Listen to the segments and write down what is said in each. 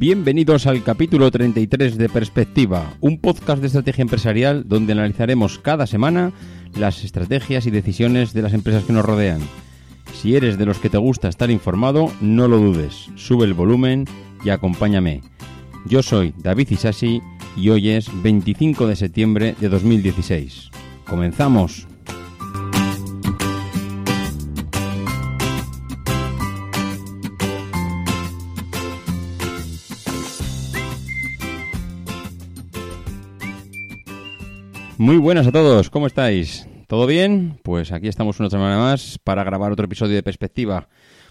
Bienvenidos al capítulo 33 de Perspectiva, un podcast de estrategia empresarial donde analizaremos cada semana las estrategias y decisiones de las empresas que nos rodean. Si eres de los que te gusta estar informado, no lo dudes, sube el volumen y acompáñame. Yo soy David Isasi y hoy es 25 de septiembre de 2016. ¡Comenzamos! Muy buenas a todos, ¿cómo estáis? ¿Todo bien? Pues aquí estamos una semana más para grabar otro episodio de Perspectiva.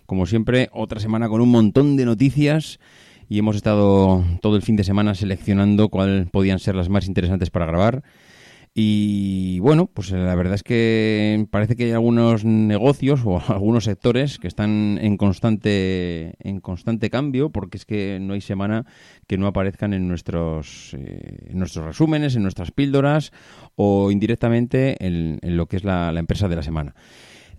Como siempre, otra semana con un montón de noticias y hemos estado todo el fin de semana seleccionando cuáles podían ser las más interesantes para grabar. Y bueno, pues la verdad es que parece que hay algunos negocios o algunos sectores que están en constante en constante cambio porque es que no hay semana que no aparezcan en nuestros eh, en nuestros resúmenes, en nuestras píldoras o indirectamente en, lo que es la empresa de la semana.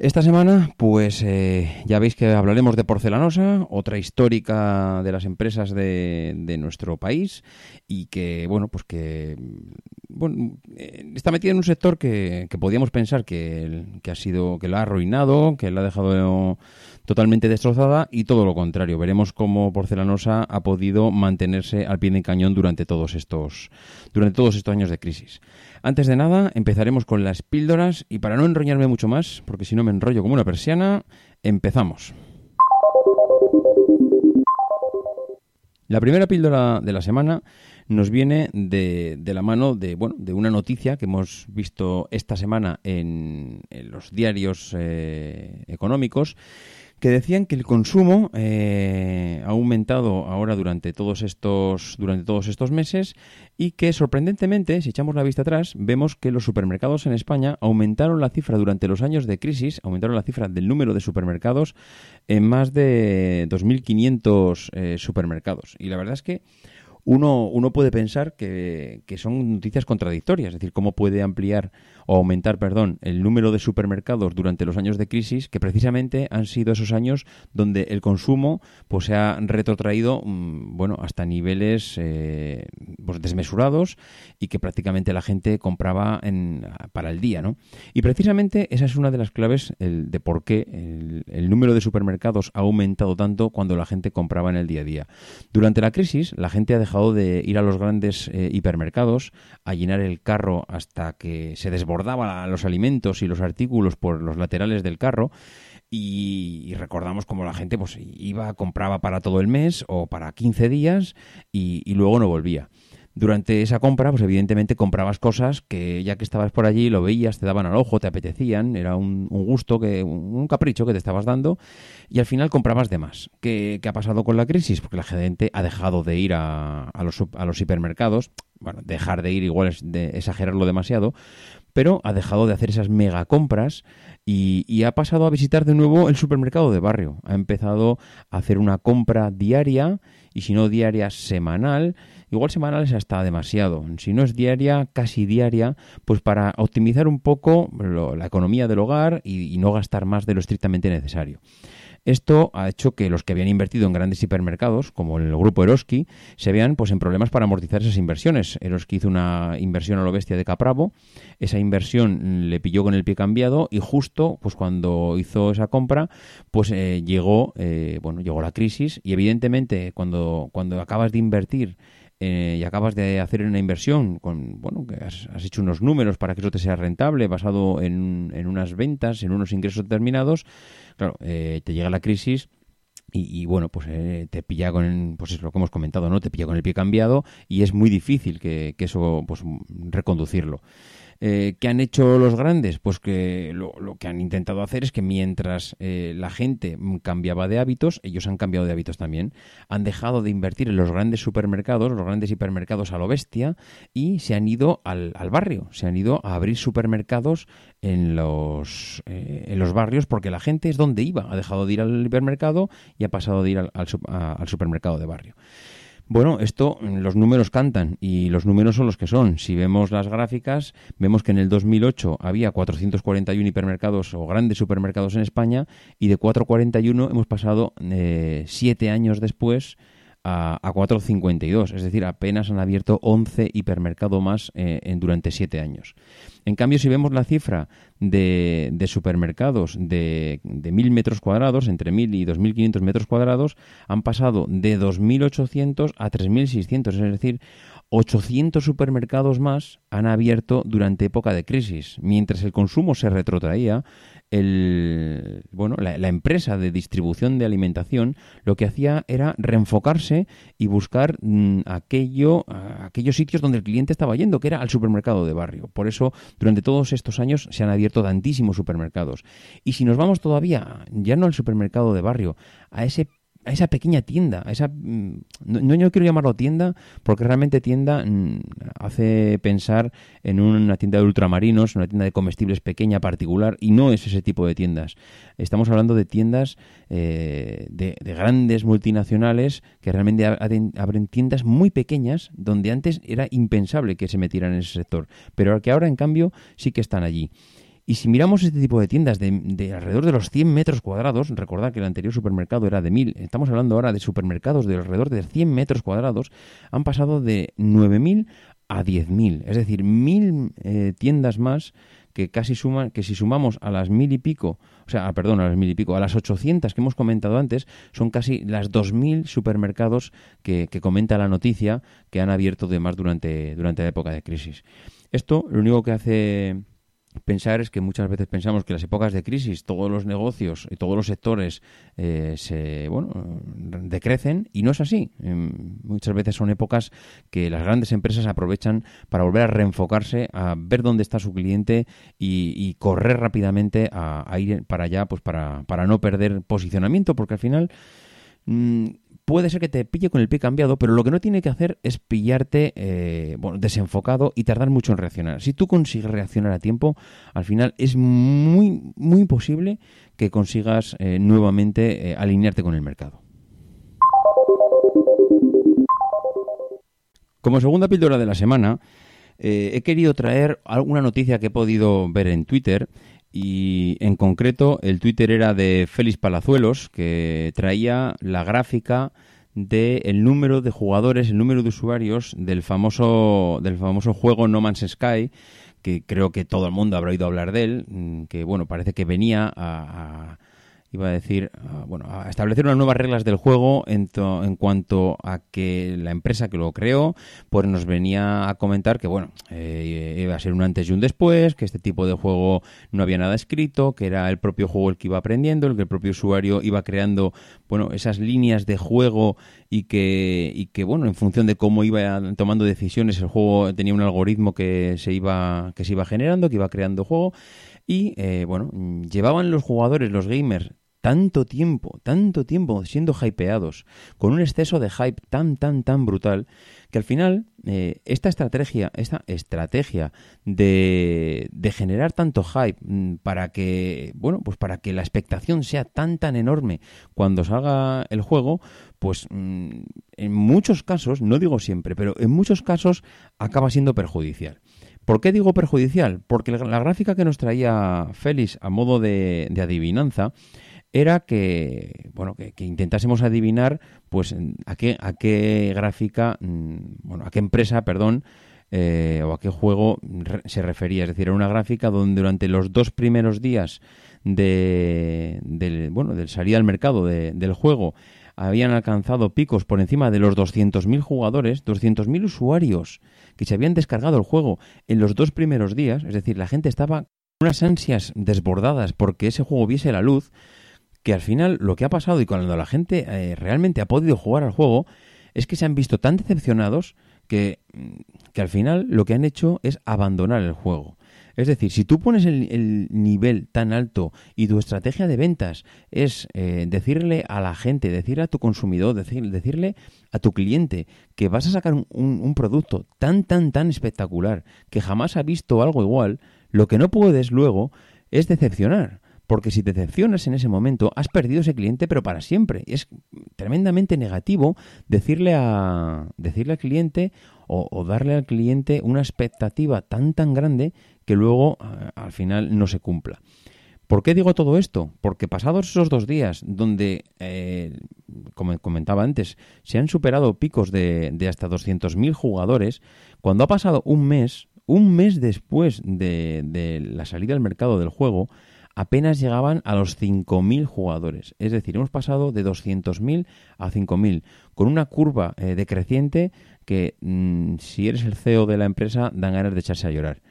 Esta semana, pues eh, ya veis que hablaremos de porcelanosa, otra histórica de las empresas de, de nuestro país y que, bueno, pues que bueno, eh, está metida en un sector que, que podíamos pensar que, que, ha sido, que lo ha arruinado, que la ha dejado totalmente destrozada y todo lo contrario. Veremos cómo Porcelanosa ha podido mantenerse al pie de cañón durante todos estos, durante todos estos años de crisis. Antes de nada, empezaremos con las píldoras y para no enroñarme mucho más, porque si no me enrollo como una persiana, empezamos. La primera píldora de la semana nos viene de, la mano de, bueno, de una noticia que hemos visto esta semana en, los diarios eh, económicos que decían que el consumo eh, ha aumentado ahora durante todos estos durante todos estos meses y que sorprendentemente, si echamos la vista atrás, vemos que los supermercados en España aumentaron la cifra durante los años de crisis, aumentaron la cifra del número de supermercados en más de 2.500 eh, supermercados. Y la verdad es que uno, uno puede pensar que, que, son noticias contradictorias, es decir, cómo puede ampliar aumentar, perdón, el número de supermercados durante los años de crisis, que precisamente han sido esos años donde el consumo pues se ha retrotraído, mm, bueno, hasta niveles eh, pues, desmesurados y que prácticamente la gente compraba en, para el día, ¿no? Y precisamente esa es una de las claves el, de por qué el, número de supermercados ha aumentado tanto cuando la gente compraba en el día a día. Durante la crisis, la gente ha dejado de ir a los grandes eh, hipermercados a llenar el carro hasta que se desbordaban los alimentos y los artículos por los laterales del carro. Y, recordamos como la gente pues iba, compraba para todo el mes o para 15 días y luego no volvía durante esa compra, pues evidentemente comprabas cosas que ya que estabas por allí, lo veías, te daban al ojo, te apetecían, era un, gusto, que un, capricho que te estabas dando y al final comprabas de más. ¿Qué, ha pasado con la crisis? Porque la gente ha dejado de ir a, los, a los hipermercados, bueno, dejar de ir igual es de exagerarlo demasiado, pero ha dejado de hacer esas mega compras y, y, ha pasado a visitar de nuevo el supermercado de barrio. Ha empezado a hacer una compra diaria y si no diaria, semanal Igual semanal es hasta demasiado. Si no es diaria, casi diaria, pues para optimizar un poco la economía del hogar y, no gastar más de lo estrictamente necesario. Esto ha hecho que los que habían invertido en grandes hipermercados, como el grupo Eroski, se vean pues en problemas para amortizar esas inversiones. Eroski hizo una inversión a lo bestia de Capravo, esa inversión le pilló con el pie cambiado y justo pues cuando hizo esa compra, pues eh, llegó eh, bueno llegó la crisis y evidentemente cuando cuando acabas de invertir eh, y acabas de hacer una inversión, con bueno, que has, hecho unos números para que eso te sea rentable, basado en, en unas ventas, en unos ingresos determinados, claro, eh, te llega la crisis y, bueno, pues eh, te pilla con, pues es lo que hemos comentado, ¿no? Te pilla con el pie cambiado y es muy difícil que, que eso, pues reconducirlo. Eh, ¿Qué han hecho los grandes? Pues que lo, que han intentado hacer es que mientras eh, la gente cambiaba de hábitos, ellos han cambiado de hábitos también. Han dejado de invertir en los grandes supermercados, los grandes hipermercados a lo bestia, y se han ido al, barrio, se han ido a abrir supermercados en los, eh, en los barrios porque la gente es donde iba. Ha dejado de ir al hipermercado y ha pasado de ir al supermercado de barrio. Bueno, esto, los números cantan y los números son los que son. Si vemos las gráficas, vemos que en el 2008 había 441 hipermercados o grandes supermercados en España y de 441 hemos pasado eh, siete años después a, a 4,52. Es decir, apenas han abierto 11 hipermercados más eh, en, durante 7 años. En cambio, si vemos la cifra de, de supermercados de, de 1.000 metros cuadrados, entre 1.000 y 2.500 metros cuadrados, han pasado de 2.800 a 3.600. Es decir, 800 supermercados más han abierto durante época de crisis. Mientras el consumo se retrotraía, bueno, la, empresa de distribución de alimentación lo que hacía era reenfocarse y buscar mm, aquello, aquellos sitios donde el cliente estaba yendo, que era al supermercado de barrio. Por eso, durante todos estos años se han abierto tantísimos supermercados. Y si nos vamos todavía, ya no al supermercado de barrio, a ese a esa pequeña tienda, a esa mm, no, yo quiero llamarlo tienda porque realmente tienda mm, hace pensar en una tienda de ultramarinos, una tienda de comestibles pequeña particular y no es ese tipo de tiendas. Estamos hablando de tiendas eh, de, grandes multinacionales que realmente abren tiendas muy pequeñas donde antes era impensable que se metieran en ese sector, pero que ahora en cambio sí que están allí. Y si miramos este tipo de tiendas de, alrededor de los 100 metros cuadrados, recordad que el anterior supermercado era de 1000, estamos hablando ahora de supermercados de alrededor de 100 metros cuadrados, han pasado de 9000 a 10.000, es decir, 1.000 eh, tiendas más que casi suman, que si sumamos a las mil y pico, o sea, perdón, a las mil y pico, a las 800 que hemos comentado antes, son casi las 2.000 supermercados que, que, comenta la noticia que han abierto de más durante, durante la época de crisis. Esto lo único que hace pensar es que muchas veces pensamos que en las épocas de crisis todos los negocios y todos los sectores eh, se bueno decrecen y no es así. Em, muchas veces son épocas que las grandes empresas aprovechan para volver a reenfocarse a ver dónde está su cliente y, correr rápidamente a, ir para allá pues para, para no perder posicionamiento porque al final mm, puede ser que te pille con el pie cambiado, pero lo que no tiene que hacer es pillarte eh, desenfocado y tardar mucho en reaccionar. Si tú consigues reaccionar a tiempo, al final es muy, muy posible que consigas eh, nuevamente eh, alinearte con el mercado. Como segunda píldora de la semana, he querido traer alguna noticia que he podido ver en Twitter y en concreto el Twitter era de Félix Palazuelos que traía la gráfica del el número de jugadores, el número de usuarios del famoso del famoso juego No Man's Sky que creo que todo el mundo habrá oído hablar de él, mm, que bueno, parece que venía a iba a decir, ah, bueno, a establecer unas nuevas reglas del juego en, en, cuanto a que la empresa que lo creó, pues nos venía a comentar que, bueno, eh, iba a ser un antes y un después, que este tipo de juego no había nada escrito, que era el propio juego el que iba aprendiendo, el que el propio usuario iba creando, bueno, esas líneas de juego y que, y que bueno, en función de cómo iba tomando decisiones, el juego tenía un algoritmo que se iba, que se iba generando, que iba creando juego. Y eh, bueno, llevaban los jugadores, los gamers, tanto tiempo, tanto tiempo siendo hypeados, con un exceso de hype tan, tan, tan brutal, que al final eh, esta estrategia, esta estrategia de, de, generar tanto hype mm, para que, bueno, pues para que la expectación sea tan, tan enorme cuando salga el juego, pues mm, en muchos casos, no digo siempre, pero en muchos casos acaba siendo perjudicial. ¿Por qué digo perjudicial? Porque la, gráfica que nos traía Félix a modo de, de adivinanza era que bueno que, intentásemos adivinar pues a qué a qué gráfica mm, bueno a qué empresa perdón eh, o a qué juego se refería. Es decir era una gráfica donde durante los dos primeros días de del bueno del salida al mercado del juego habían alcanzado picos por encima de los 200.000 jugadores 200.000 usuarios que se habían descargado el juego en los dos primeros días. Es decir la gente estaba con unas ansias desbordadas porque ese juego viese la luz que al final lo que ha pasado y cuando la gente eh, realmente ha podido jugar al juego es que se han visto tan decepcionados que, que al final lo que han hecho es abandonar el juego. Es decir, si tú pones el, nivel tan alto y tu estrategia de ventas es eh, decirle a la gente, decirle a tu consumidor, decirle a tu cliente que vas a sacar un, un producto tan, tan, tan espectacular que jamás ha visto algo igual, lo que no puedes luego es decepcionar. Porque si te decepcionas en ese momento, has perdido ese cliente, pero para siempre. Es tremendamente negativo decirle, a, decirle al cliente o, darle al cliente una expectativa tan tan grande que luego al final no se cumpla. ¿Por qué digo todo esto? Porque pasados esos dos días, donde, eh, como comentaba antes, se han superado picos de, de hasta 200.000 jugadores, cuando ha pasado un mes, un mes después de, de la salida al mercado del juego, apenas llegaban a los 5.000 jugadores. Es decir, hemos pasado de 200.000 a 5.000, con una curva eh, decreciente que mm, si eres el CEO de la empresa dan ganas de echarse a llorar.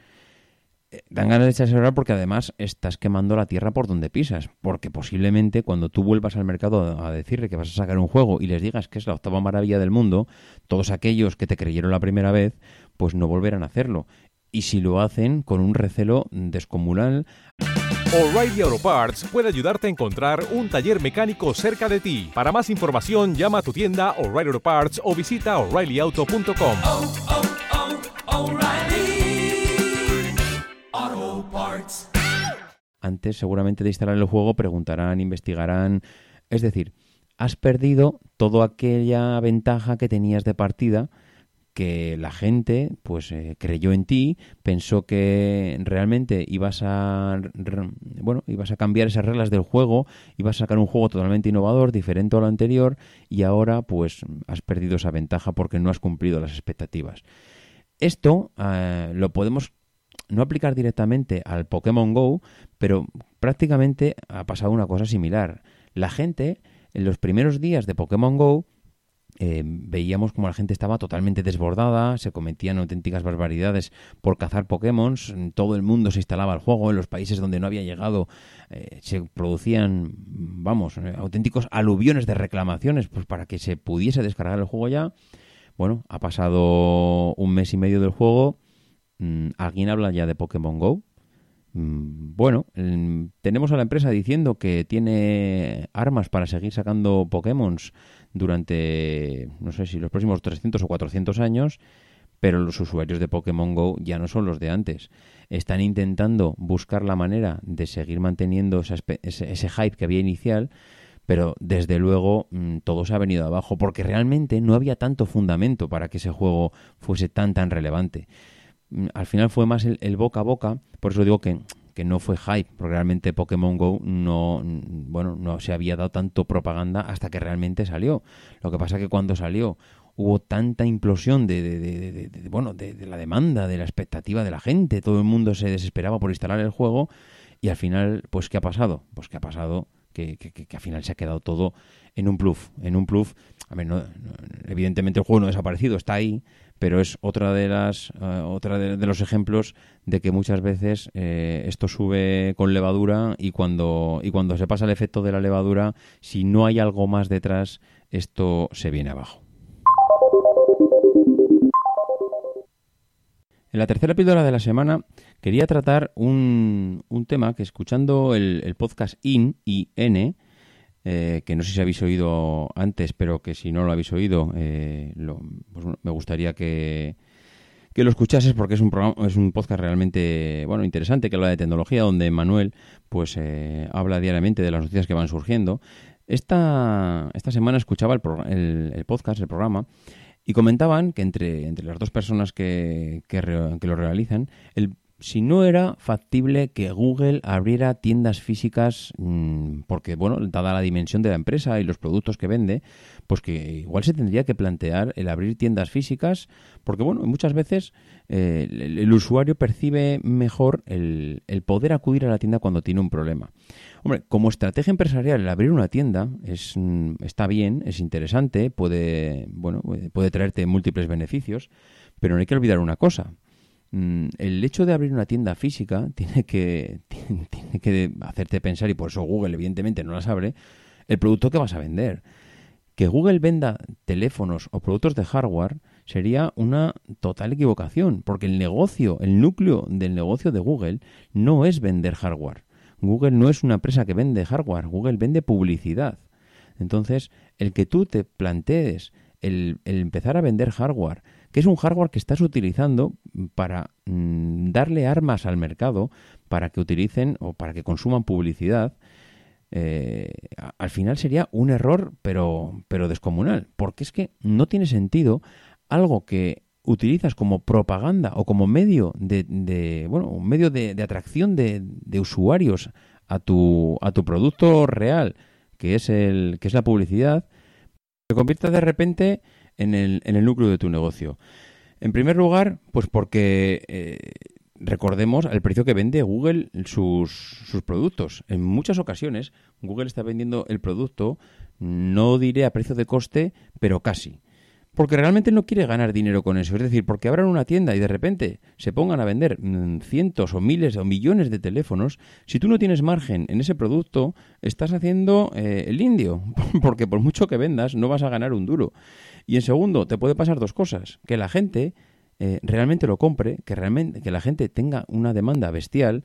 Eh, dan ganas de echarse a llorar porque además estás quemando la tierra por donde pisas. Porque posiblemente cuando tú vuelvas al mercado a decirle que vas a sacar un juego y les digas que es la octava maravilla del mundo, todos aquellos que te creyeron la primera vez, pues no volverán a hacerlo. Y si lo hacen con un recelo descomunal. O'Reilly Auto Parts puede ayudarte a encontrar un taller mecánico cerca de ti. Para más información, llama a tu tienda O'Reilly Auto Parts o visita oreillyauto.com. Oh, oh, oh, Antes, seguramente de instalar el juego, preguntarán, investigarán. Es decir, has perdido toda aquella ventaja que tenías de partida que la gente pues eh, creyó en ti, pensó que realmente ibas a bueno, ibas a cambiar esas reglas del juego, ibas a sacar un juego totalmente innovador, diferente a lo anterior y ahora pues has perdido esa ventaja porque no has cumplido las expectativas. Esto eh, lo podemos no aplicar directamente al Pokémon Go, pero prácticamente ha pasado una cosa similar. La gente en los primeros días de Pokémon Go eh, veíamos como la gente estaba totalmente desbordada, se cometían auténticas barbaridades por cazar Pokémon, todo el mundo se instalaba al juego, en los países donde no había llegado eh, se producían, vamos, eh, auténticos aluviones de reclamaciones pues para que se pudiese descargar el juego ya. Bueno, ha pasado un mes y medio del juego, mm, ¿alguien habla ya de Pokémon Go? Mm, bueno, tenemos a la empresa diciendo que tiene armas para seguir sacando Pokémon durante, no sé si los próximos 300 o 400 años, pero los usuarios de Pokémon Go ya no son los de antes. Están intentando buscar la manera de seguir manteniendo ese, ese, hype que había inicial, pero desde luego mm, todo se ha venido abajo, porque realmente no había tanto fundamento para que ese juego fuese tan tan relevante. Al final fue más el, boca a boca, por eso digo que, que, no fue hype, porque realmente Pokémon Go no, bueno, no se había dado tanto propaganda hasta que realmente salió. Lo que pasa que cuando salió hubo tanta implosión de, de, bueno, de, la demanda, de la expectativa de la gente, todo el mundo se desesperaba por instalar el juego y al final, pues ¿qué ha pasado? Pues que ha pasado que, que, que, al final se ha quedado todo en un pluf, en un pluf. A ver, no, evidentemente el juego no ha desaparecido, está ahí, pero es otra de las uh, otra de, los ejemplos de que muchas veces eh, esto sube con levadura y cuando y cuando se pasa el efecto de la levadura si no hay algo más detrás esto se viene abajo. En la tercera píldora de la semana quería tratar un, un tema que escuchando el, el podcast IN, IN, eh, que no sé si habéis oído antes, pero que si no lo habéis oído, eh, lo, pues, me gustaría que, que lo escuchases porque es un programa, es un podcast realmente bueno interesante que habla de tecnología donde Manuel pues eh, habla diariamente de las noticias que van surgiendo. Esta, esta semana escuchaba el, el, podcast el programa y comentaban que entre, entre las dos personas que, que, que lo realizan el si no era factible que Google abriera tiendas físicas, mmm, porque, bueno, dada la dimensión de la empresa y los productos que vende, pues que igual se tendría que plantear el abrir tiendas físicas, porque, bueno, muchas veces eh, el, usuario percibe mejor el, el, poder acudir a la tienda cuando tiene un problema. Hombre, como estrategia empresarial, el abrir una tienda es, mm, está bien, es interesante, puede, bueno, puede traerte múltiples beneficios, pero no hay que olvidar una cosa mm, el hecho de abrir una tienda física tiene que, tiene que hacerte pensar, y por eso Google evidentemente no las abre, el producto que vas a vender. Que Google venda teléfonos o productos de hardware sería una total equivocación, porque el negocio, el núcleo del negocio de Google no es vender hardware. Google no es una empresa que vende hardware, Google vende publicidad. Entonces, el que tú te plantees el, empezar a vender hardware, que es un hardware que estás utilizando para mm, darle armas al mercado para que utilicen o para que consuman publicidad, eh, al final sería un error, pero, pero descomunal, porque es que no tiene sentido algo que utilizas como propaganda o como medio de, bueno, un medio de, atracción de, de, usuarios a tu, a tu producto real, que es el, que es la publicidad, se convierta de repente en el, en el núcleo de tu negocio. En primer lugar, pues porque eh, recordemos el precio que vende Google sus, sus productos. En muchas ocasiones Google está vendiendo el producto, no diré a precio de coste, pero casi porque realmente no quiere ganar dinero con eso. Es decir, porque abran una tienda y de repente se pongan a vender mm, cientos o miles o millones de teléfonos, si tú no tienes margen en ese producto, estás haciendo eh, el indio, porque por mucho que vendas no vas a ganar un duro. Y en segundo, te puede pasar dos cosas, que la gente eh, realmente lo compre, que realmente que la gente tenga una demanda bestial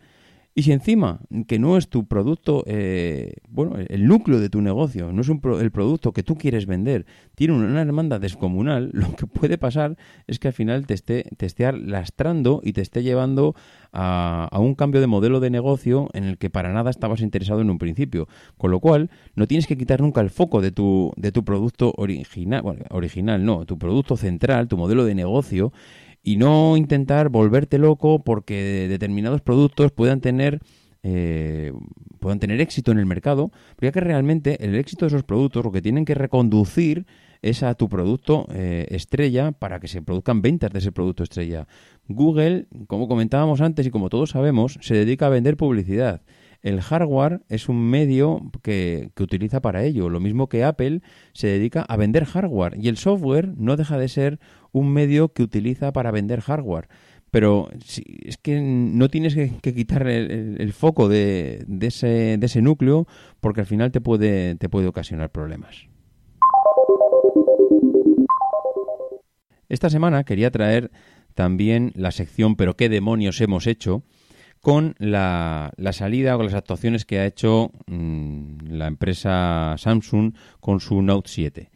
y si encima, que no es tu producto, eh, bueno, el núcleo de tu negocio, no es el producto que tú quieres vender, tiene una demanda descomunal, lo que puede pasar es que al final te esté, te esté lastrando y te esté llevando a, un cambio de modelo de negocio en el que para nada estabas interesado en un principio. Con lo cual, no tienes que quitar nunca el foco de tu, de tu producto original, bueno, original no, tu producto central, tu modelo de negocio, y no intentar volverte loco porque determinados productos puedan tener eh, puedan tener éxito en el mercado, porque que realmente el éxito de esos productos lo que tienen que reconducir es a tu producto eh, estrella para que se produzcan ventas de ese producto estrella. Google, como comentábamos antes y como todos sabemos, se dedica a vender publicidad. El hardware es un medio que, que, utiliza para ello, lo mismo que Apple se dedica a vender hardware y el software no deja de ser un medio que utiliza para vender hardware. Pero es que no tienes que, quitar el, foco de, ese núcleo porque al final te puede, te puede ocasionar problemas. Esta semana quería traer también la sección Pero qué demonios hemos hecho, con la, salida o las actuaciones que ha hecho mm, la empresa Samsung con su Note 7.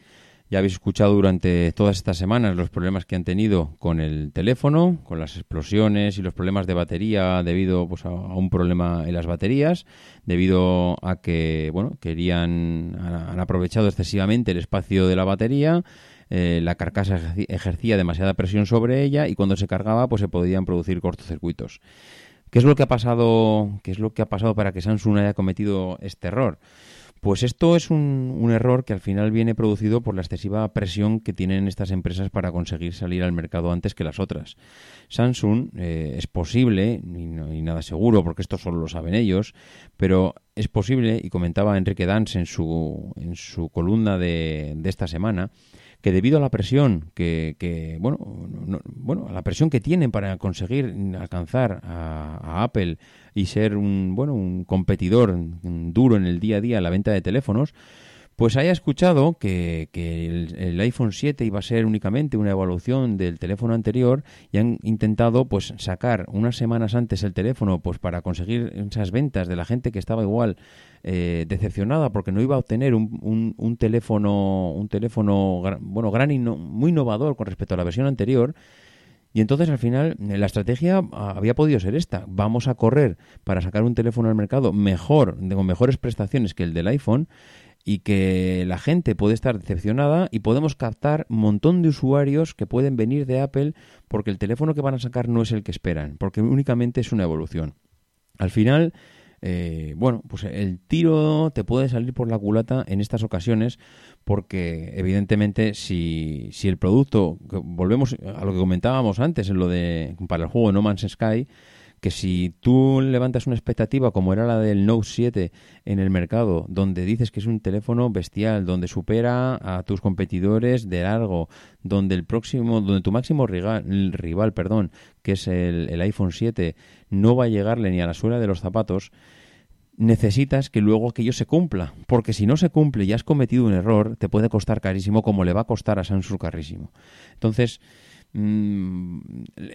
Ya habéis escuchado durante todas estas semanas los problemas que han tenido con el teléfono, con las explosiones y los problemas de batería debido pues, a, un problema en las baterías, debido a que bueno querían han, aprovechado excesivamente el espacio de la batería. Eh, la carcasa ejercía demasiada presión sobre ella y cuando se cargaba pues se podían producir cortocircuitos. ¿Qué es lo que ha pasado? ¿Qué es lo que ha pasado para que Samsung haya cometido este error? Pues esto es un, error que al final viene producido por la excesiva presión que tienen estas empresas para conseguir salir al mercado antes que las otras. Samsung eh, es posible, y, nada seguro, porque esto solo lo saben ellos, pero es posible, y comentaba Enrique Dance en su, en su columna de esta semana, que debido a la presión que, bueno, bueno, a la presión que tienen para conseguir alcanzar a, Apple y ser un, bueno, un competidor duro en el día a día en la venta de teléfonos, pues haya escuchado que, el, iPhone 7 iba a ser únicamente una evolución del teléfono anterior y han intentado pues sacar unas semanas antes el teléfono pues para conseguir esas ventas de la gente que estaba igual eh, decepcionada porque no iba a obtener un, un, teléfono un teléfono bueno gran y muy innovador con respecto a la versión anterior y entonces al final la estrategia había podido ser esta. Vamos a correr para sacar un teléfono al mercado mejor, con mejores prestaciones que el del iPhone y que la gente puede estar decepcionada y podemos captar un montón de usuarios que pueden venir de Apple porque el teléfono que van a sacar no es el que esperan, porque únicamente es una evolución. Al final, eh, bueno, pues el tiro te puede salir por la culata en estas ocasiones porque evidentemente si, si el producto, volvemos a lo que comentábamos antes en lo de para el juego No Man's Sky, que si tú levantas una expectativa como era la del Note 7 en el mercado, donde dices que es un teléfono bestial, donde supera a tus competidores de largo, donde el próximo, donde tu máximo rival, rival perdón, que es el, iPhone 7, no va a llegarle ni a la suela de los zapatos, necesitas que luego aquello se cumpla, porque si no se cumple y has cometido un error, te puede costar carísimo como le va a costar a Samsung carísimo. Entonces, mm,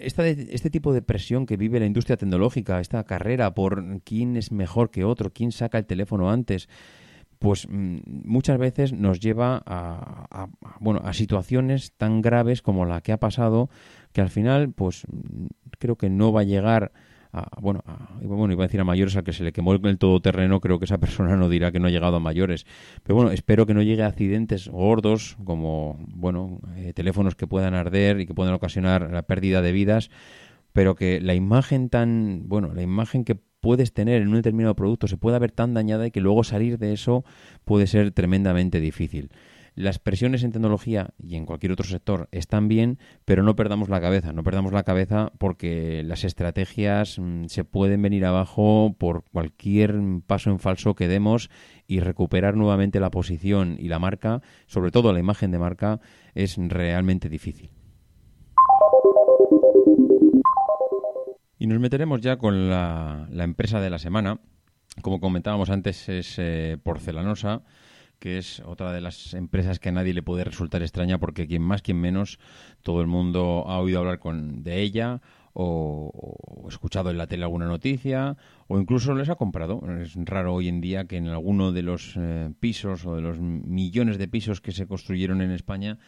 este tipo de presión que vive la industria tecnológica, esta carrera por quién es mejor que otro, quién saca el teléfono antes, pues mm, muchas veces nos lleva a, bueno a situaciones tan graves como la que ha pasado que al final pues mm, creo que no va a llegar bueno, bueno, iba a decir a mayores al que se le quemó el todoterreno, creo que esa persona no dirá que no ha llegado a mayores. Pero bueno, espero que no llegue a accidentes gordos como, bueno, eh, teléfonos que puedan arder y que puedan ocasionar la pérdida de vidas, pero que la imagen tan, bueno, la imagen que puedes tener en un determinado producto se pueda ver tan dañada y que luego salir de eso puede ser tremendamente difícil. Las presiones en tecnología y en cualquier otro sector están bien, pero no perdamos la cabeza, no perdamos la cabeza porque las estrategias mm, se pueden venir abajo por cualquier paso en falso que demos y recuperar nuevamente la posición y la marca, sobre todo la imagen de marca, es realmente difícil. Y nos meteremos ya con la, empresa de la semana. Como comentábamos antes, es eh, Porcelanosa que es otra de las empresas que a nadie le puede resultar extraña porque quien más, quien menos, todo el mundo ha oído hablar con, de ella o, escuchado en la tele alguna noticia o incluso les ha comprado. Es raro hoy en día que en alguno de los eh, pisos o de los millones de pisos que se construyeron en España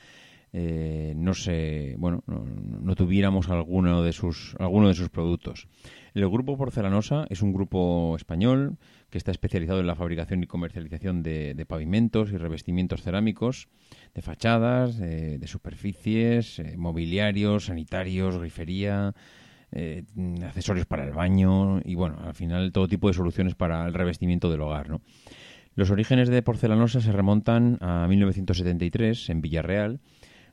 eh, no se bueno no, tuviéramos alguno de sus alguno de sus productos. El grupo Porcelanosa es un grupo español que está especializado en la fabricación y comercialización de, pavimentos y revestimientos cerámicos, de fachadas, de, superficies, eh, mobiliarios, sanitarios, grifería, eh, accesorios para el baño y, bueno, al final todo tipo de soluciones para el revestimiento del hogar. Los orígenes de Porcelanosa se remontan a 1973 en Villarreal,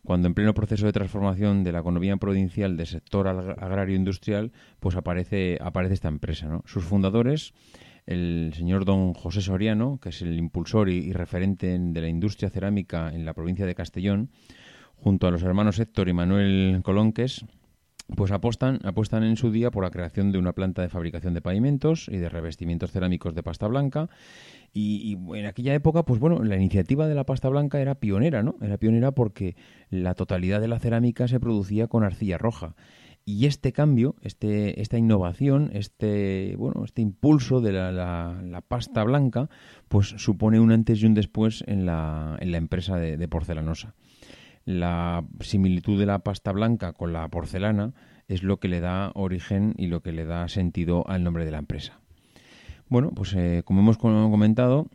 cuando en pleno proceso de transformación de la economía provincial del sector agrario industrial, pues aparece, aparece esta empresa. Sus fundadores el señor don José Soriano, que es el impulsor y, referente de la industria cerámica en la provincia de Castellón, junto a los hermanos Héctor y Manuel Colonques, pues apostan, apuestan en su día por la creación de una planta de fabricación de pavimentos y de revestimientos cerámicos de pasta blanca. Y, y, en aquella época, pues bueno, la iniciativa de la pasta blanca era pionera, ¿no? Era pionera porque la totalidad de la cerámica se producía con arcilla roja. Y este cambio, este, esta innovación, este, bueno, este impulso de la, la, pasta blanca, pues supone un antes y un después en la, en la empresa de, porcelanosa. La similitud de la pasta blanca con la porcelana es lo que le da origen y lo que le da sentido al nombre de la empresa. Bueno, pues eh, como hemos comentado,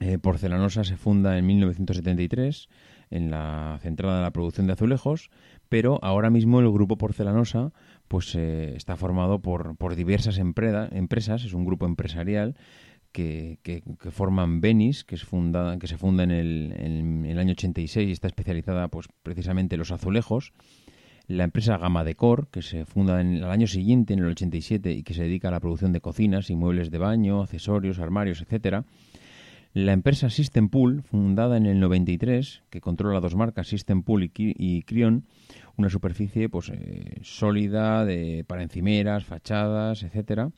eh, Porcelanosa se funda en 1973 en la centrada de la producción de azulejos pero ahora mismo el grupo Porcelanosa pues eh, está formado por, por diversas empresas, es un grupo empresarial que, que, forman Benis, que, es fundada, que se funda en el, en el año 86 y está especializada pues precisamente en los azulejos. La empresa Gama Decor, que se funda en el año siguiente, en el 87, y que se dedica a la producción de cocinas y muebles de baño, accesorios, armarios, etcétera. La empresa System Pool, fundada en el 93, que controla dos marcas, System Pool y, Crion, una superficie pues eh, sólida de, para encimeras, fachadas, etcétera.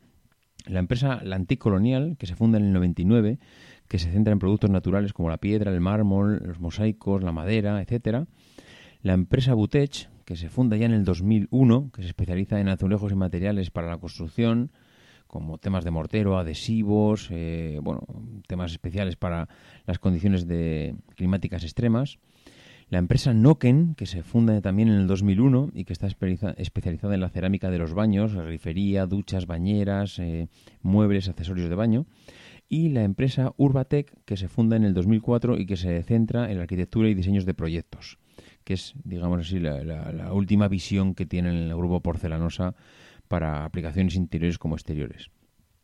La empresa La Anticolonial, que se funda en el 99, que se centra en productos naturales como la piedra, el mármol, los mosaicos, la madera, etcétera. La empresa Butech, que se funda ya en el 2001, que se especializa en azulejos y materiales para la construcción, como temas de mortero, adhesivos, eh, bueno, temas especiales para las condiciones de climáticas extremas. La empresa Noken, que se funda también en el 2001 y que está especializada en la cerámica de los baños, grifería, duchas, bañeras, eh, muebles, accesorios de baño. Y la empresa Urbatec, que se funda en el 2004 y que se centra en la arquitectura y diseños de proyectos, que es, digamos así, la, última visión que tiene el grupo Porcelanosa para aplicaciones interiores como exteriores.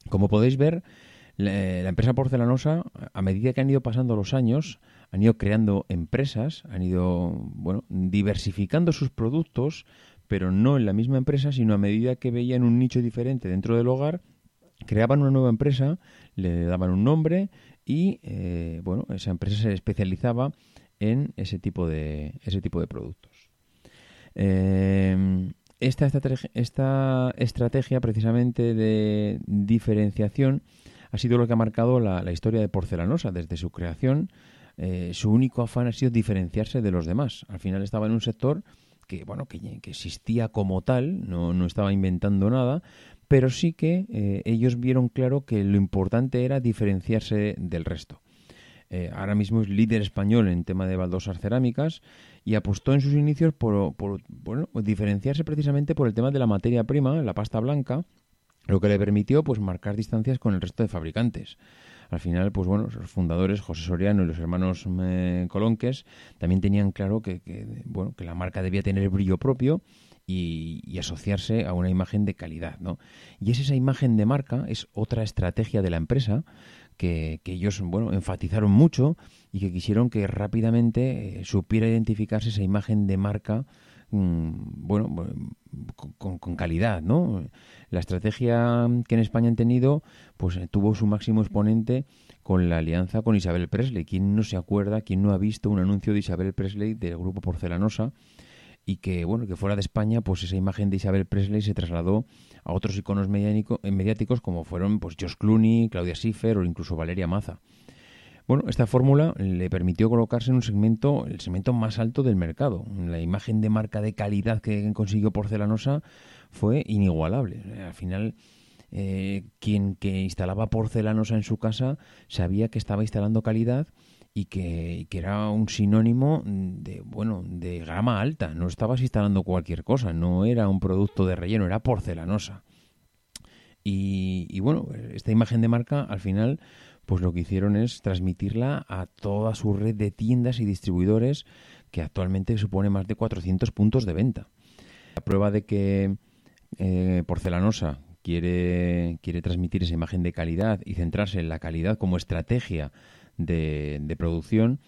Como podéis ver, la, empresa porcelanosa, a medida que han ido pasando los años, han ido creando empresas, han ido bueno, diversificando sus productos, pero no en la misma empresa, sino a medida que veían un nicho diferente dentro del hogar, creaban una nueva empresa, le daban un nombre y eh, bueno, esa empresa se especializaba en ese tipo de, ese tipo de productos. Eh, esta, esta, estrategia precisamente de diferenciación ha sido lo que ha marcado la, historia de Porcelanosa desde su creación. Eh, su único afán ha sido diferenciarse de los demás. Al final estaba en un sector que bueno que, existía como tal, no, no, estaba inventando nada, pero sí que eh, ellos vieron claro que lo importante era diferenciarse del resto. Eh, ahora mismo es líder español en tema de baldosas cerámicas y apostó en sus inicios por, bueno, diferenciarse precisamente por el tema de la materia prima, la pasta blanca, lo que le permitió pues marcar distancias con el resto de fabricantes. Al final, pues bueno, los fundadores, José Soriano y los hermanos eh, Colonques, también tenían claro que, bueno, que la marca debía tener brillo propio y, asociarse a una imagen de calidad, ¿no? Y es esa imagen de marca, es otra estrategia de la empresa que, ellos, bueno, enfatizaron mucho y que quisieron que rápidamente eh, supiera identificarse esa imagen de marca mm, bueno, con, calidad, ¿no? La estrategia que en España han tenido, pues eh, tuvo su máximo exponente con la alianza con Isabel Presley. ¿Quién no se acuerda, quién no ha visto un anuncio de Isabel Presley del grupo Porcelanosa? y que bueno que fuera de España pues esa imagen de Isabel Presley se trasladó a otros iconos eh, mediáticos como fueron pues Josh Clooney, Claudia Schiffer o incluso Valeria Maza. Bueno, esta fórmula le permitió colocarse en un segmento, el segmento más alto del mercado. La imagen de marca de calidad que consiguió Porcelanosa fue inigualable. Al final, eh, quien que instalaba porcelanosa en su casa sabía que estaba instalando calidad y que, era un sinónimo de bueno de gama alta no estabas instalando cualquier cosa no era un producto de relleno era porcelanosa y, bueno esta imagen de marca al final pues lo que hicieron es transmitirla a toda su red de tiendas y distribuidores que actualmente supone más de 400 puntos de venta la prueba de que eh, porcelanosa quiere quiere transmitir esa imagen de calidad y centrarse en la calidad como estrategia de, producción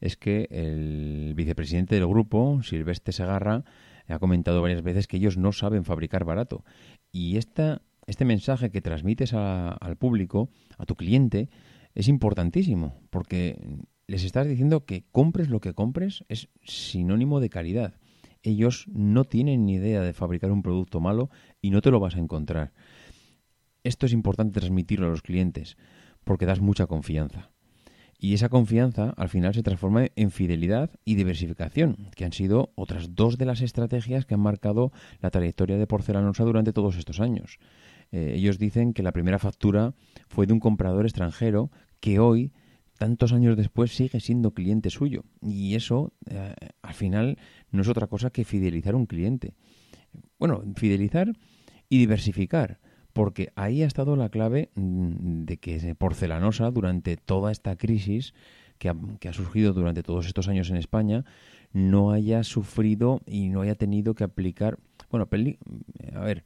es que el vicepresidente del grupo, Silvestre Segarra, ha comentado varias veces que ellos no saben fabricar barato. Y esta, este mensaje que transmites al público, a tu cliente, es importantísimo, porque les estás diciendo que compres lo que compres es sinónimo de calidad. Ellos no tienen ni idea de fabricar un producto malo y no te lo vas a encontrar. Esto es importante transmitirlo a los clientes, porque das mucha confianza. Y esa confianza al final se transforma en fidelidad y diversificación, que han sido otras dos de las estrategias que han marcado la trayectoria de Porcelanosa durante todos estos años. Eh, ellos dicen que la primera factura fue de un comprador extranjero que hoy, tantos años después, sigue siendo cliente suyo. Y eso, eh, al final, no es otra cosa que fidelizar un cliente. Bueno, fidelizar y diversificar porque ahí ha estado la clave mm, de que Porcelanosa, durante toda esta crisis que ha, surgido durante todos estos años en España, no haya sufrido y no haya tenido que aplicar, bueno, a ver,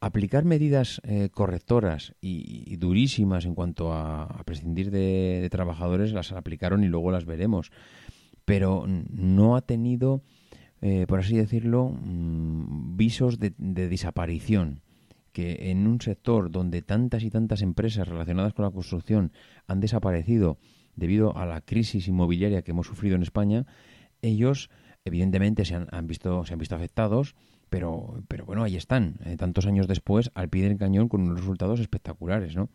aplicar medidas eh, correctoras y, durísimas en cuanto a, prescindir de, trabajadores, las aplicaron y luego las veremos, pero no ha tenido, eh, por así decirlo, mm, visos de desaparición que en un sector donde tantas y tantas empresas relacionadas con la construcción han desaparecido debido a la crisis inmobiliaria que hemos sufrido en España, ellos evidentemente se han, visto se han visto afectados, pero pero bueno, ahí están, eh, tantos años después al pie del cañón con unos resultados espectaculares, ¿no?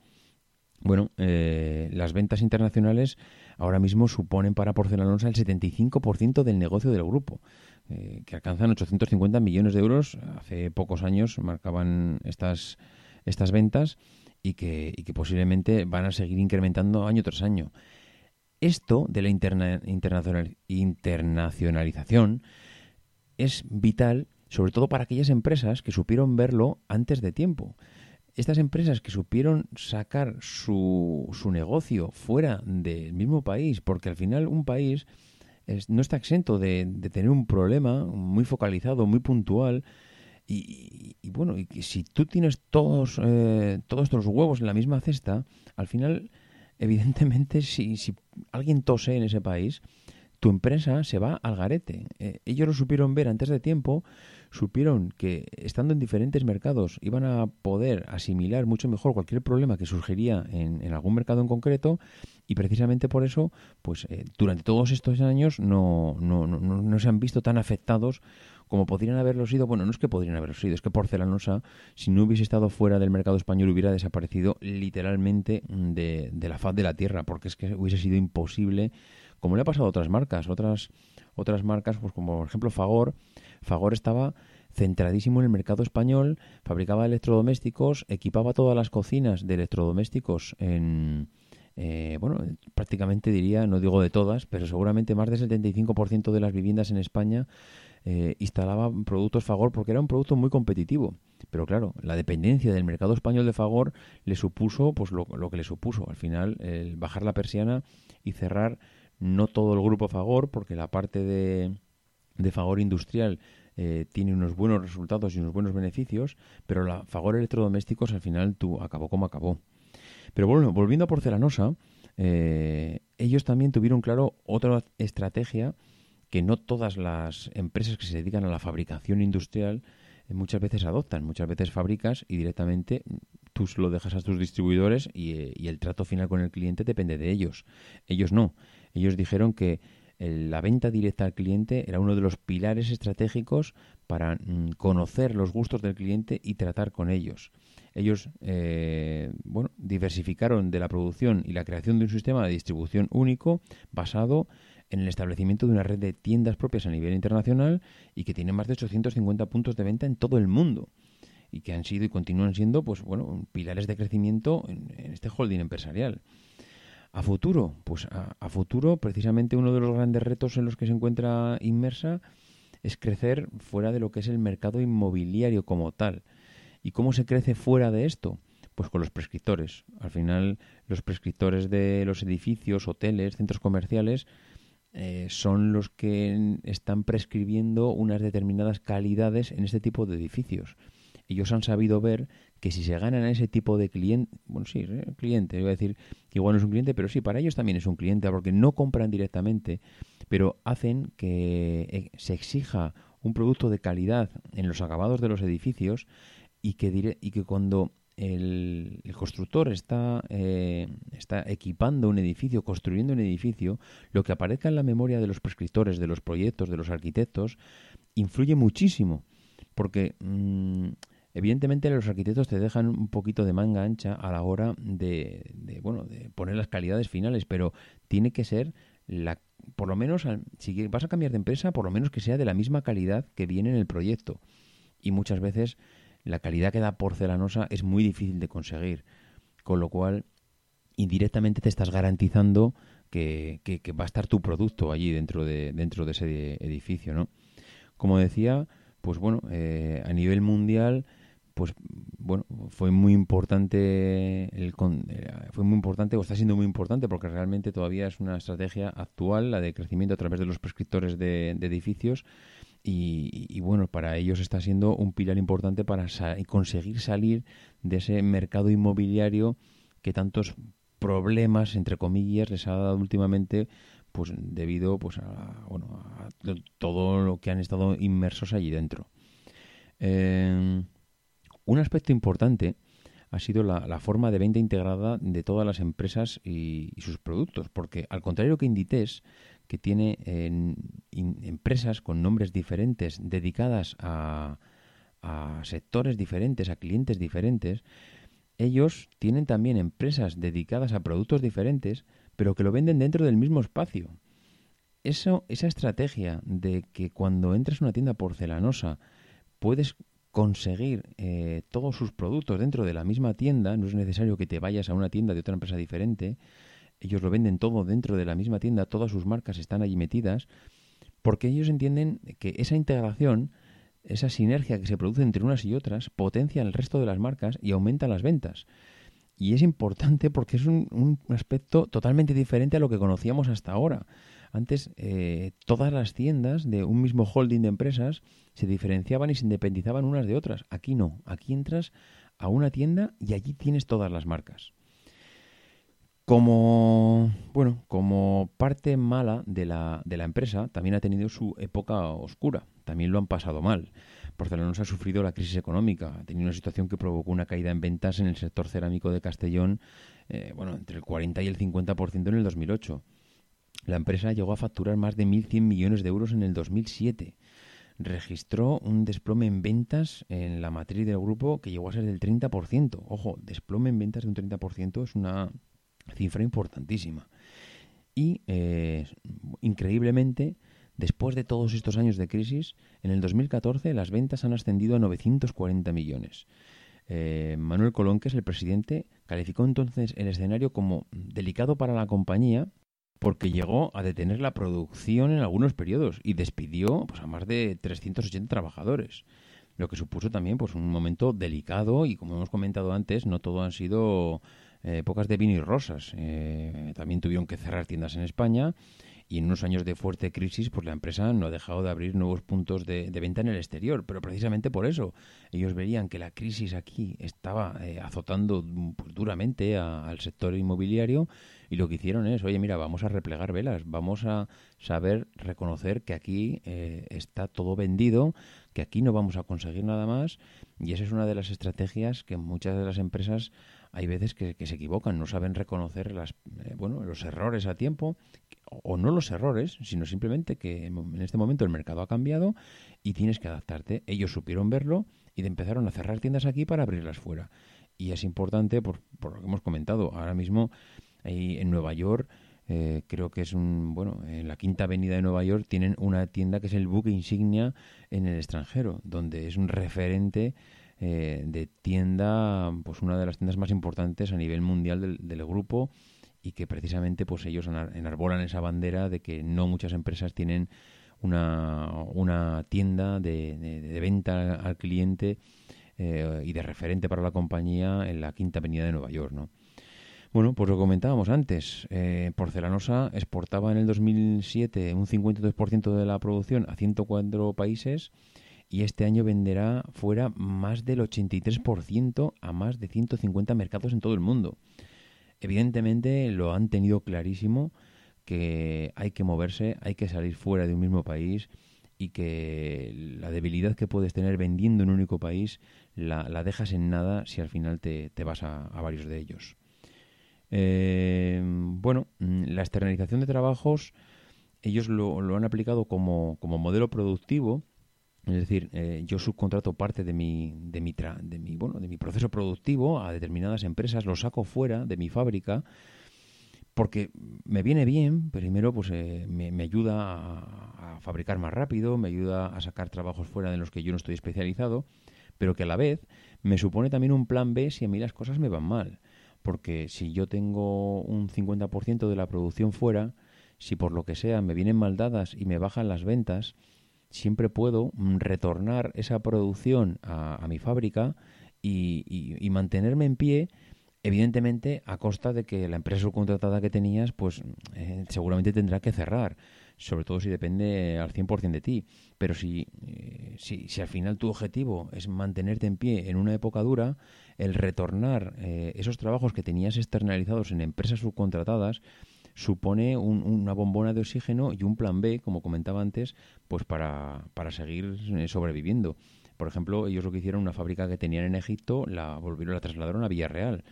Bueno, eh, las ventas internacionales ahora mismo suponen para Porcelanosa el 75% del negocio del grupo. Eh, que alcanzan 850 millones de euros. Hace pocos años marcaban estas, estas ventas y que, y que posiblemente van a seguir incrementando año tras año. Esto de la internacional, internacionalización es vital, sobre todo para aquellas empresas que supieron verlo antes de tiempo. Estas empresas que supieron sacar su, su negocio fuera del mismo país, porque al final un país no está exento de, tener un problema muy focalizado, muy puntual. Y, bueno, y si tú tienes todos, eh, todos huevos en la misma cesta, al final, evidentemente, si, si alguien tose en ese país, tu empresa se va al garete. Eh, ellos lo supieron ver antes de tiempo, supieron que estando en diferentes mercados iban a poder asimilar mucho mejor cualquier problema que surgiría en, algún mercado en concreto y precisamente por eso, pues eh, durante todos estos años no, no, no, no, se han visto tan afectados como podrían haberlo sido. Bueno, no es que podrían haberlo sido, es que Porcelanosa, si no hubiese estado fuera del mercado español, hubiera desaparecido literalmente de, de la faz de la tierra, porque es que hubiese sido imposible, como le ha pasado a otras marcas, otras otras marcas, pues como por ejemplo Fagor, Fagor estaba centradísimo en el mercado español, fabricaba electrodomésticos, equipaba todas las cocinas de electrodomésticos en, eh, bueno, prácticamente diría, no digo de todas, pero seguramente más del 75% de las viviendas en España eh, instalaban productos Fagor porque era un producto muy competitivo. Pero claro, la dependencia del mercado español de Fagor le supuso pues lo, lo que le supuso. Al final, el bajar la persiana y cerrar no todo el grupo Fagor, porque la parte de, de Fagor industrial eh, tiene unos buenos resultados y unos buenos beneficios, pero la Fagor electrodomésticos al final tú, acabó como acabó. Pero bueno, volviendo a Porcelanosa, eh, ellos también tuvieron claro otra estrategia que no todas las empresas que se dedican a la fabricación industrial eh, muchas veces adoptan. Muchas veces fabricas y directamente tú lo dejas a tus distribuidores y, y el trato final con el cliente depende de ellos. Ellos no. Ellos dijeron que la venta directa al cliente era uno de los pilares estratégicos para mm, conocer los gustos del cliente y tratar con ellos. Ellos eh, bueno, diversificaron de la producción y la creación de un sistema de distribución único basado en el establecimiento de una red de tiendas propias a nivel internacional y que tiene más de 850 puntos de venta en todo el mundo y que han sido y continúan siendo pues bueno pilares de crecimiento en este holding empresarial. A futuro, pues a, futuro, precisamente uno de los grandes retos en los que se encuentra inmersa es crecer fuera de lo que es el mercado inmobiliario como tal. ¿Y cómo se crece fuera de esto? Pues con los prescriptores. Al final, los prescriptores de los edificios, hoteles, centros comerciales, eh, son los que están prescribiendo unas determinadas calidades en este tipo de edificios. Ellos han sabido ver que si se ganan a ese tipo de cliente, bueno, sí, eh, cliente, iba a decir que igual no es un cliente, pero sí, para ellos también es un cliente, porque no compran directamente, pero hacen que eh, se exija un producto de calidad en los acabados de los edificios y que, y que cuando el, constructor está, eh, está equipando un edificio, construyendo un edificio, lo que aparezca en la memoria de los prescriptores, de los proyectos, de los arquitectos, influye muchísimo. Porque mm, Evidentemente los arquitectos te dejan un poquito de manga ancha a la hora de, bueno, de poner las calidades finales, pero tiene que ser la por lo menos si vas a cambiar de empresa, por lo menos que sea de la misma calidad que viene en el proyecto. Y muchas veces la calidad que da porcelanosa es muy difícil de conseguir, con lo cual indirectamente te estás garantizando que, que, va a estar tu producto allí dentro de, dentro de ese edificio, ¿no? Como decía, pues bueno, eh, a nivel mundial pues bueno, fue muy importante el eh, fue muy importante o está siendo muy importante porque realmente todavía es una estrategia actual la de crecimiento a través de los prescriptores de, edificios y, bueno, para ellos está siendo un pilar importante para conseguir salir de ese mercado inmobiliario que tantos problemas entre comillas les ha dado últimamente pues debido pues a, bueno, a todo lo que han estado inmersos allí dentro. Eh, un aspecto importante ha sido la, forma de venta integrada de todas las empresas y, sus productos, porque al contrario que Inditex, que tiene empresas con nombres diferentes dedicadas a, sectores diferentes, a clientes diferentes, ellos tienen también empresas dedicadas a productos diferentes, pero que lo venden dentro del mismo espacio. Eso, esa estrategia de que cuando entras a una tienda porcelanosa puedes conseguir eh, todos sus productos dentro de la misma tienda, no es necesario que te vayas a una tienda de otra empresa diferente, ellos lo venden todo dentro de la misma tienda, todas sus marcas están allí metidas, porque ellos entienden que esa integración, esa sinergia que se produce entre unas y otras, potencia el resto de las marcas y aumenta las ventas. Y es importante porque es un, un aspecto totalmente diferente a lo que conocíamos hasta ahora. Antes, eh, todas las tiendas de un mismo holding de empresas se diferenciaban y se independizaban unas de otras. Aquí no. Aquí entras a una tienda y allí tienes todas las marcas. Como, bueno, como parte mala de la, de la empresa, también ha tenido su época oscura. También lo han pasado mal. Porcelanosa ha sufrido la crisis económica, ha tenido una situación que provocó una caída en ventas en el sector cerámico de Castellón, eh, bueno, entre el 40 y el 50% en el 2008. La empresa llegó a facturar más de 1.100 millones de euros en el 2007. Registró un desplome en ventas en la matriz del grupo que llegó a ser del 30%. Ojo, desplome en ventas de un 30% es una cifra importantísima. Y, eh, increíblemente, después de todos estos años de crisis, en el 2014 las ventas han ascendido a 940 millones. Eh, Manuel Colón, que es el presidente, calificó entonces el escenario como delicado para la compañía porque llegó a detener la producción en algunos periodos y despidió pues, a más de 380 trabajadores, lo que supuso también pues, un momento delicado y, como hemos comentado antes, no todo han sido eh, épocas de vino y rosas. Eh, también tuvieron que cerrar tiendas en España y en unos años de fuerte crisis, pues la empresa no ha dejado de abrir nuevos puntos de, venta en el exterior. Pero precisamente por eso ellos veían que la crisis aquí estaba eh, azotando pues, duramente al sector inmobiliario y lo que hicieron es, oye, mira, vamos a replegar velas, vamos a saber reconocer que aquí eh, está todo vendido, que aquí no vamos a conseguir nada más y esa es una de las estrategias que muchas de las empresas hay veces que, se equivocan, no saben reconocer las, eh, bueno, los errores a tiempo, o no los errores, sino simplemente que en este momento el mercado ha cambiado y tienes que adaptarte. Ellos supieron verlo y empezaron a cerrar tiendas aquí para abrirlas fuera. Y es importante, por, por lo que hemos comentado, ahora mismo ahí en Nueva York, eh, creo que es un, bueno, en la quinta avenida de Nueva York tienen una tienda que es el buque insignia en el extranjero, donde es un referente eh, de tienda, pues una de las tiendas más importantes a nivel mundial del, grupo y que precisamente pues ellos enarbolan esa bandera de que no muchas empresas tienen una, una tienda de, venta al cliente eh, y de referente para la compañía en la quinta avenida de Nueva York, ¿no? Bueno, pues lo comentábamos antes. Eh, Porcelanosa exportaba en el 2007 un 52% de la producción a 104 países y este año venderá fuera más del 83% a más de 150 mercados en todo el mundo. Evidentemente lo han tenido clarísimo que hay que moverse, hay que salir fuera de un mismo país y que la debilidad que puedes tener vendiendo en un único país la, dejas en nada si al final te, vas a, varios de ellos. Eh, bueno, la externalización de trabajos, ellos lo, han aplicado como, como modelo productivo es decir, eh, yo subcontrato parte de mi, de, mi de, mi, bueno, de mi proceso productivo a determinadas empresas, lo saco fuera de mi fábrica porque me viene bien, primero pues eh, me, ayuda a, a, fabricar más rápido, me ayuda a sacar trabajos fuera de los que yo no estoy especializado, pero que a la vez me supone también un plan B si a mí las cosas me van mal. Porque si yo tengo un 50% de la producción fuera, si por lo que sea me vienen mal dadas y me bajan las ventas, siempre puedo mm, retornar esa producción a, mi fábrica y, mantenerme en pie, evidentemente a costa de que la empresa subcontratada que tenías, pues eh, seguramente tendrá que cerrar, sobre todo si depende al 100% de ti. Pero si, eh, si, si, al final tu objetivo es mantenerte en pie en una época dura, el retornar eh, esos trabajos que tenías externalizados en empresas subcontratadas, supone una bombona de oxígeno y un plan B, como comentaba antes, pues para, para seguir eh, sobreviviendo. Por ejemplo, ellos lo que hicieron, una fábrica que tenían en Egipto, la volvieron, la trasladaron a Villarreal.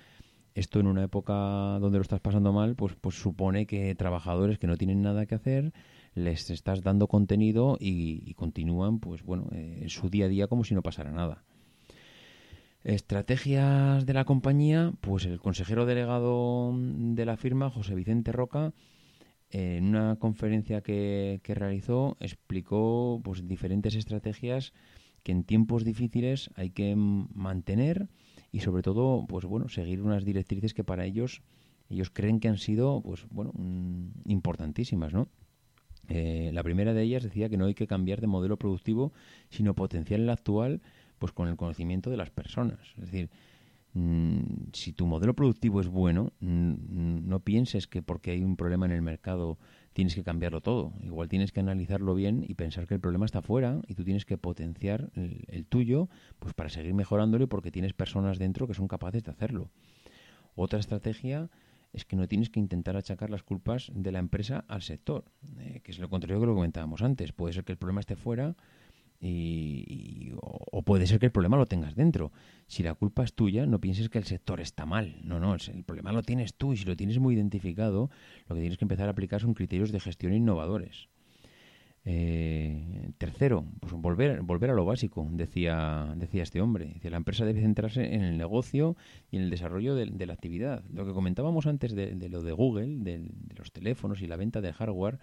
Esto en una época donde lo estás pasando mal, pues, pues supone que trabajadores que no tienen nada que hacer, les estás dando contenido y, continúan, pues bueno, eh, su día a día como si no pasara nada. Estrategias de la compañía, pues el consejero delegado de la firma, José Vicente Roca, en una conferencia que, realizó, explicó pues, diferentes estrategias que en tiempos difíciles hay que mantener y sobre todo, pues bueno, seguir unas directrices que para ellos ellos creen que han sido, pues bueno, importantísimas, ¿no? Eh, la primera de ellas decía que no hay que cambiar de modelo productivo, sino potenciar el actual pues con el conocimiento de las personas. Es decir, mm, si tu modelo productivo es bueno, mm, no pienses que porque hay un problema en el mercado tienes que cambiarlo todo. Igual tienes que analizarlo bien y pensar que el problema está fuera y tú tienes que potenciar el, tuyo pues para seguir mejorándolo porque tienes personas dentro que son capaces de hacerlo. Otra estrategia es que no tienes que intentar achacar las culpas de la empresa al sector, eh, que es lo contrario que lo comentábamos antes. Puede ser que el problema esté fuera y, o, puede ser que el problema lo tengas dentro. Si la culpa es tuya, no pienses que el sector está mal. No, no, el problema lo tienes tú y si lo tienes muy identificado, lo que tienes que empezar a aplicar son criterios de gestión innovadores. Eh, tercero, pues volver, volver a lo básico, decía, decía este hombre. la empresa debe centrarse en el negocio y en el desarrollo de, la actividad. Lo que comentábamos antes de, lo de Google, de, los teléfonos y la venta de hardware,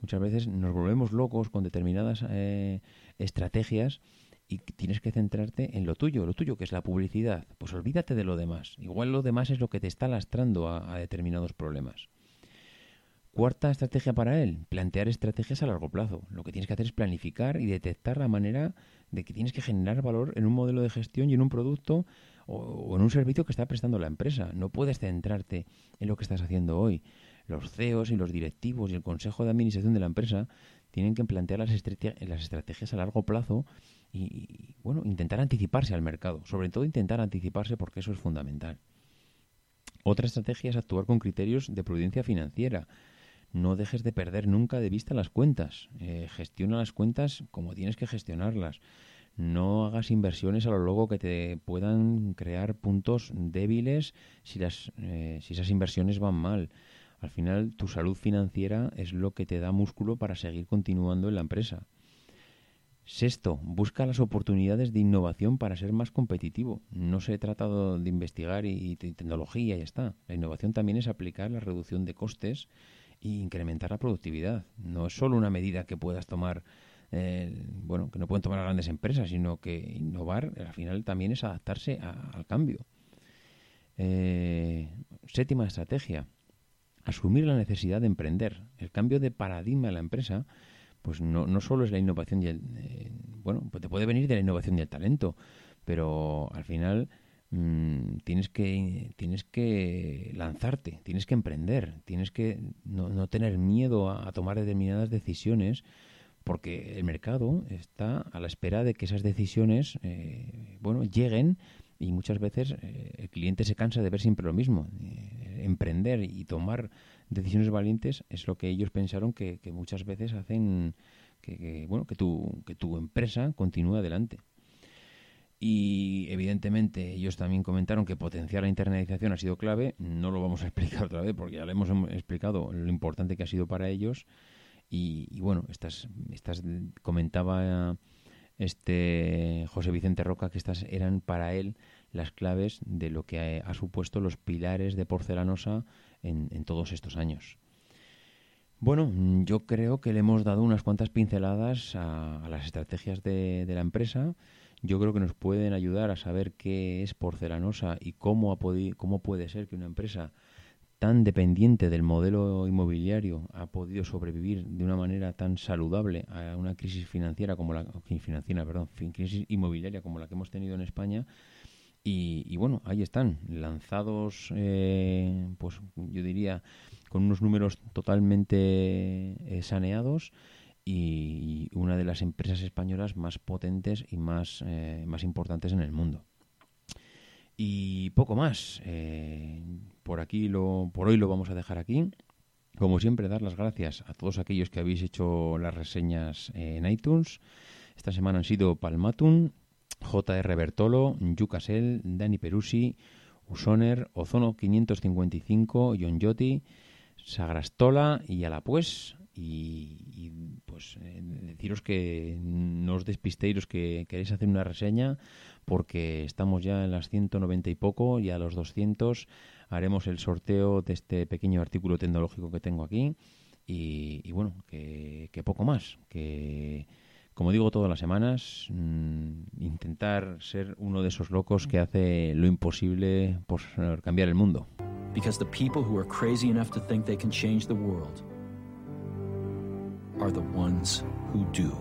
muchas veces nos volvemos locos con determinadas eh, estrategias y tienes que centrarte en lo tuyo, lo tuyo que es la publicidad. Pues olvídate de lo demás. Igual lo demás es lo que te está lastrando a determinados problemas. Cuarta estrategia para él, plantear estrategias a largo plazo. Lo que tienes que hacer es planificar y detectar la manera de que tienes que generar valor en un modelo de gestión y en un producto o, en un servicio que está prestando la empresa. No puedes centrarte en lo que estás haciendo hoy. Los CEOs y los directivos y el consejo de administración de la empresa tienen que plantear las, las estrategias a largo plazo y, bueno, intentar anticiparse al mercado. Sobre todo intentar anticiparse porque eso es fundamental. Otra estrategia es actuar con criterios de prudencia financiera no dejes de perder nunca de vista las cuentas. Eh, gestiona las cuentas como tienes que gestionarlas. No hagas inversiones a lo largo que te puedan crear puntos débiles si, las, eh, si esas inversiones van mal. Al final, tu salud financiera es lo que te da músculo para seguir continuando en la empresa. Sexto, busca las oportunidades de innovación para ser más competitivo. No se trata de investigar y, y tecnología y ya está. La innovación también es aplicar la reducción de costes y incrementar la productividad. No es solo una medida que puedas tomar, eh, bueno, que no pueden tomar grandes empresas, sino que innovar al final también es adaptarse al cambio. Eh, séptima estrategia, asumir la necesidad de emprender. El cambio de paradigma de la empresa, pues no, no solo es la innovación y el, eh, bueno, pues te puede venir de la innovación y el talento, pero al final Mm, tienes que tienes que lanzarte, tienes que emprender, tienes que no, tener miedo a, tomar determinadas decisiones porque el mercado está a la espera de que esas decisiones eh, bueno lleguen y muchas veces eh, el cliente se cansa de ver siempre lo mismo. Eh, emprender y tomar decisiones valientes es lo que ellos pensaron que, muchas veces hacen que, bueno que tu, que tu empresa continúe adelante. Y evidentemente ellos también comentaron que potenciar la internalización ha sido clave. No lo vamos a explicar otra vez porque ya le hemos explicado lo importante que ha sido para ellos. Y, bueno, estas, estas comentaba este José Vicente Roca que estas eran para él las claves de lo que ha, supuesto los pilares de porcelanosa en, todos estos años. Bueno, yo creo que le hemos dado unas cuantas pinceladas a, las estrategias de, de la empresa yo creo que nos pueden ayudar a saber qué es porcelanosa y cómo, ha cómo puede ser que una empresa tan dependiente del modelo inmobiliario ha podido sobrevivir de una manera tan saludable a una crisis financiera como la financiera, perdón, crisis inmobiliaria como la que hemos tenido en España. Y, bueno, ahí están, lanzados, eh, pues yo diría, con unos números totalmente eh, saneados y una de las empresas españolas más potentes y más, eh, más importantes en el mundo. Y poco más. Eh, por aquí lo, por hoy lo vamos a dejar aquí. Como siempre, dar las gracias a todos aquellos que habéis hecho las reseñas en iTunes. Esta semana han sido Palmatun, JR Bertolo, Yucasel, Dani Perusi, Usoner, Ozono 555, John Yoti, Sagrastola y Alapues y, pues eh, deciros que no os despistéis los que queréis hacer una reseña porque estamos ya en las 190 y poco y a los 200 haremos el sorteo de este pequeño artículo tecnológico que tengo aquí y, bueno, que, poco más, que como digo todas las semanas, mm, intentar ser uno de esos locos que hace lo imposible por cambiar el mundo. Because the people who are crazy enough to think they can change the world are the ones who do.